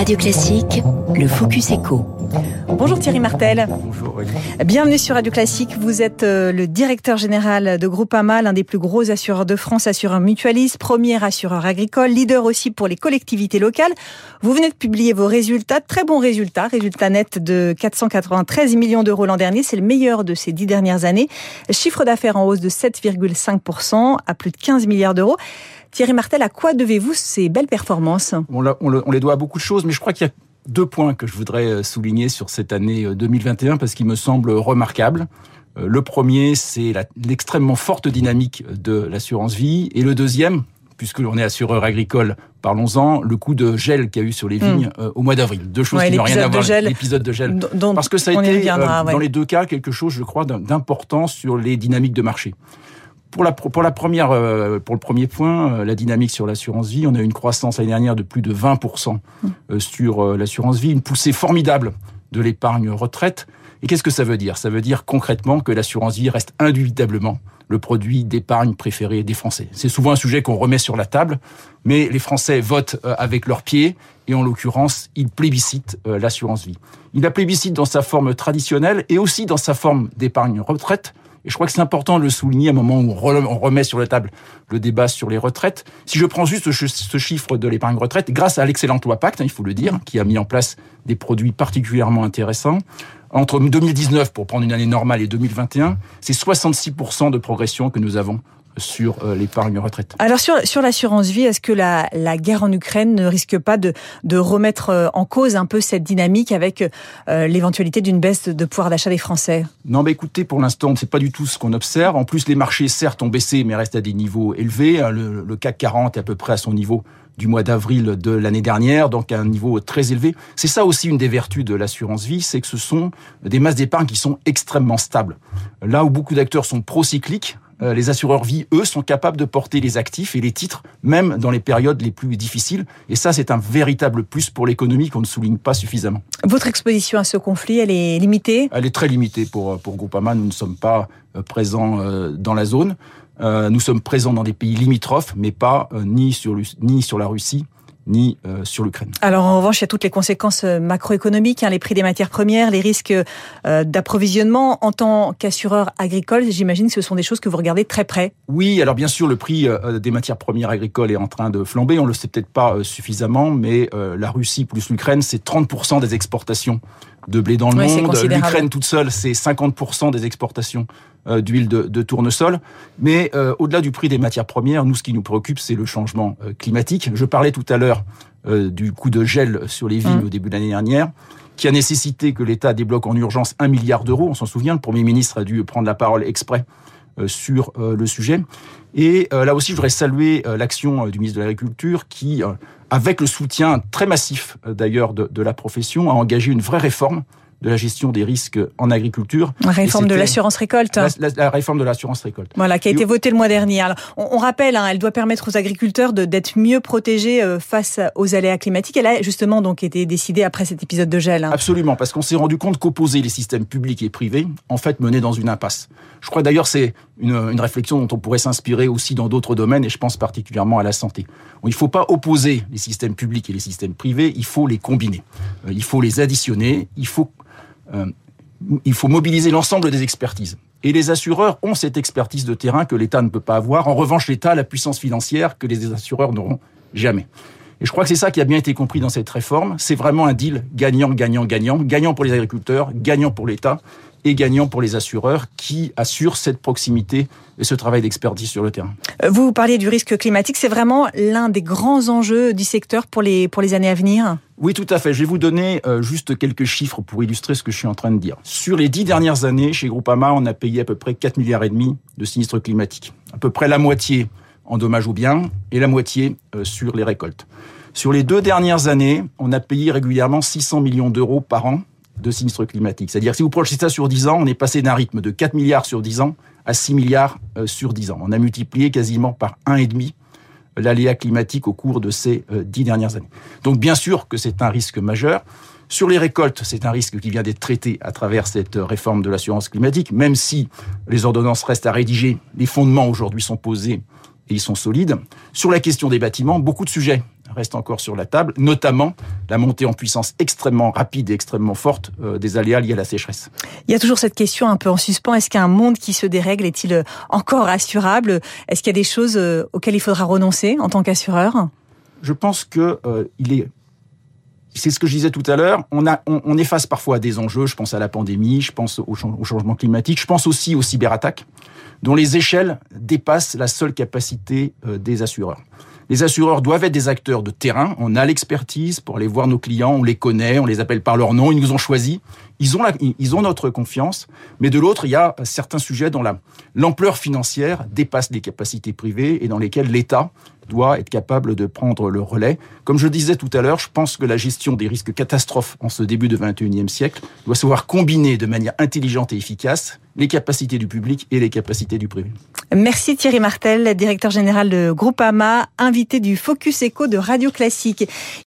Radio Classique, le Focus Echo. Bonjour Thierry Martel. Bonjour. Bienvenue sur Radio Classique. Vous êtes euh, le directeur général de Groupama, l'un des plus gros assureurs de France, assureur mutualiste, premier assureur agricole, leader aussi pour les collectivités locales. Vous venez de publier vos résultats, très bons résultats, résultats nets de 493 millions d'euros l'an dernier, c'est le meilleur de ces dix dernières années. Chiffre d'affaires en hausse de 7,5% à plus de 15 milliards d'euros. Thierry Martel, à quoi devez-vous ces belles performances? On, on, on, les doit à beaucoup de choses, mais je crois qu'il y a deux points que je voudrais euh, souligner sur cette année 2021 euh, parce qu'ils me semblent remarquables. Euh, le premier, c'est l'extrêmement forte dynamique de l'assurance vie. Et le deuxième, puisque l'on est assureur agricole, parlons-en, le coup de gel qu'il y a eu sur les hmm. vignes mmh. au mois d'avril. Deux choses ouais, qui n'ont rien à voir. L'épisode de gel. Parce que ça a été, viendra, ouais. dans les deux cas, quelque chose, je crois, d'important sur les dynamiques de marché. Pour la, première, euh, pour le premier point, euh, la dynamique sur l'assurance vie, on a eu une croissance l'année dernière de plus de 20% euh, sur l'assurance vie, une poussée formidable de l'épargne retraite. Et qu'est-ce que ça veut dire? Ça veut dire concrètement que l'assurance vie reste indubitablement le produit d'épargne préféré des Français. C'est souvent un sujet qu'on remet sur la table, mais les Français votent avec leurs pieds et en l'occurrence, ils plébiscitent l'assurance vie. Il la plébiscite dans sa forme traditionnelle et aussi dans sa forme d'épargne retraite et je crois que c'est important de le souligner à un moment où on remet sur la table le débat sur les retraites. Si je prends juste ce chiffre de l'épargne retraite, grâce à l'excellent loi Pacte, hein, il faut le dire, qui a mis en place des produits particulièrement intéressants, entre 2019, pour prendre une année normale, et 2021, c'est 66% de progression que nous avons sur euh, l'épargne retraite. Alors sur, sur l'assurance vie, est-ce que la, la guerre en Ukraine ne risque pas de, de remettre euh, en cause un peu cette dynamique avec euh, l'éventualité d'une baisse de pouvoir d'achat des Français? Non, mais écoutez, pour l'instant, c'est pas du tout ce qu'on observe. En plus, les marchés, certes, ont baissé, mais restent à des niveaux élevés. Hein, le, le CAC 40 est à peu près à son niveau du mois d'avril de l'année dernière, donc à un niveau très élevé. C'est ça aussi une des vertus de l'assurance vie, c'est que ce sont des masses d'épargne qui sont extrêmement stables. Là où beaucoup d'acteurs sont procycliques, euh, les assureurs vie, eux, sont capables de porter les actifs et les titres, même dans les périodes les plus difficiles. Et ça, c'est un véritable plus pour l'économie qu'on ne souligne pas suffisamment. Votre exposition à ce conflit, elle est limitée? Elle est très limitée pour, pour Groupama. Nous ne sommes pas euh, présents euh, dans la zone. Nous sommes présents dans des pays limitrophes, mais pas ni sur, ni sur la Russie, ni euh, sur l'Ukraine. Alors en revanche, il y a toutes les conséquences euh, macroéconomiques, hein, les prix des matières premières, les risques euh, d'approvisionnement. En tant qu'assureur agricole, j'imagine que ce sont des choses que vous regardez très près. Oui, alors bien sûr, le prix des matières premières agricoles est en train de flamber. On le sait peut-être pas suffisamment, mais la Russie plus l'Ukraine, c'est 30% des exportations de blé dans le monde. L'Ukraine toute seule, c'est 50% des exportations d'huile de, de, tournesol. Mais euh, au-delà du prix des matières premières, nous, ce qui nous préoccupe, c'est le changement euh, climatique. Je parlais tout à l'heure du coup de gel sur les vignes mmh. au début de l'année dernière qui a nécessité que l'État débloque en urgence un milliard d'euros. On s'en souvient, le Premier ministre a dû prendre la parole exprès sur le sujet. Et là aussi, je voudrais saluer l'action du ministre de l'Agriculture qui, avec le soutien très massif d'ailleurs de, de, la profession, a engagé une vraie réforme de la gestion des risques en agriculture. La réforme de l'assurance récolte. La, la, la, réforme de l'assurance récolte. Voilà, qui a été votée le mois dernier. Alors, on, on rappelle, hein, elle doit permettre aux agriculteurs d'être mieux protégés euh, face aux aléas climatiques. Elle a justement donc été décidée après cet épisode de gel. Hein. Absolument, parce qu'on s'est rendu compte qu'opposer les systèmes publics et privés, en fait, menait dans une impasse. Je crois d'ailleurs c'est une, une, réflexion dont on pourrait s'inspirer aussi dans d'autres domaines, et je pense particulièrement à la santé. Il ne faut pas opposer les systèmes publics et les systèmes privés, il faut les combiner. Euh, il faut les additionner, il faut il faut mobiliser l'ensemble des expertises. Et les assureurs ont cette expertise de terrain que l'État ne peut pas avoir. En revanche, l'État a la puissance financière que les assureurs n'auront jamais. Et je crois que c'est ça qui a bien été compris dans cette réforme. C'est vraiment un deal gagnant, gagnant, gagnant. Gagnant pour les agriculteurs, gagnant pour l'État et gagnant pour les assureurs qui assurent cette proximité et ce travail d'expertise sur le terrain. Vous parliez du risque climatique, c'est vraiment l'un des grands enjeux du secteur pour les, pour les années à venir? Oui, tout à fait. Je vais vous donner euh, juste quelques chiffres pour illustrer ce que je suis en train de dire. Sur les dix dernières années, chez Groupama, on a payé à peu près 4 milliards et demi de sinistres climatiques. À peu près la moitié en dommages aux biens et la moitié euh, sur les récoltes. Sur les deux dernières années, on a payé régulièrement 600 millions d'euros par an de sinistres climatiques. C'est-à-dire si vous projetez ça sur 10 ans, on est passé d'un rythme de 4 milliards sur 10 ans à 6 milliards euh, sur 10 ans. On a multiplié quasiment par 1,5 euh, l'aléa climatique au cours de ces 10 dernières années. Donc bien sûr que c'est un risque majeur. Sur les récoltes, c'est un risque qui vient d'être traité à travers cette réforme de l'assurance climatique, même si les ordonnances restent à rédiger, les fondements aujourd'hui sont posés et ils sont solides. Sur la question des bâtiments, beaucoup de sujets reste encore sur la table, notamment la montée en puissance extrêmement rapide et extrêmement forte euh, des aléas liés à la sécheresse. Il y a toujours cette question un peu en suspens. Est-ce qu'un monde qui se dérègle est-il encore assurable? Est-ce qu'il y a des choses euh, auxquelles il faudra renoncer en tant qu'assureur? Je pense que euh, il est c'est ce que je disais tout à l'heure, on, a, on, est face parfois des enjeux, je pense à la pandémie, je pense au, au changement climatique, je pense aussi aux cyberattaques, dont les échelles dépassent la seule capacité des assureurs. Les assureurs doivent être des acteurs de terrain. On a l'expertise pour aller voir nos clients, on les connaît, on les appelle par leur nom, ils nous ont choisis. Ils ont, ils ont notre confiance. Mais de l'autre, il y a certains sujets dont l'ampleur financière dépasse les capacités privées et dans lesquels l'État doit être capable de prendre le relais. Comme je disais tout à l'heure, je pense que la gestion des risques catastrophes en ce début de 21e siècle doit savoir combiner de manière intelligente et efficace les capacités du public et les capacités du privé. Merci Thierry Martel, directeur général de Groupama, invité du Focus Echo de Radio Classique.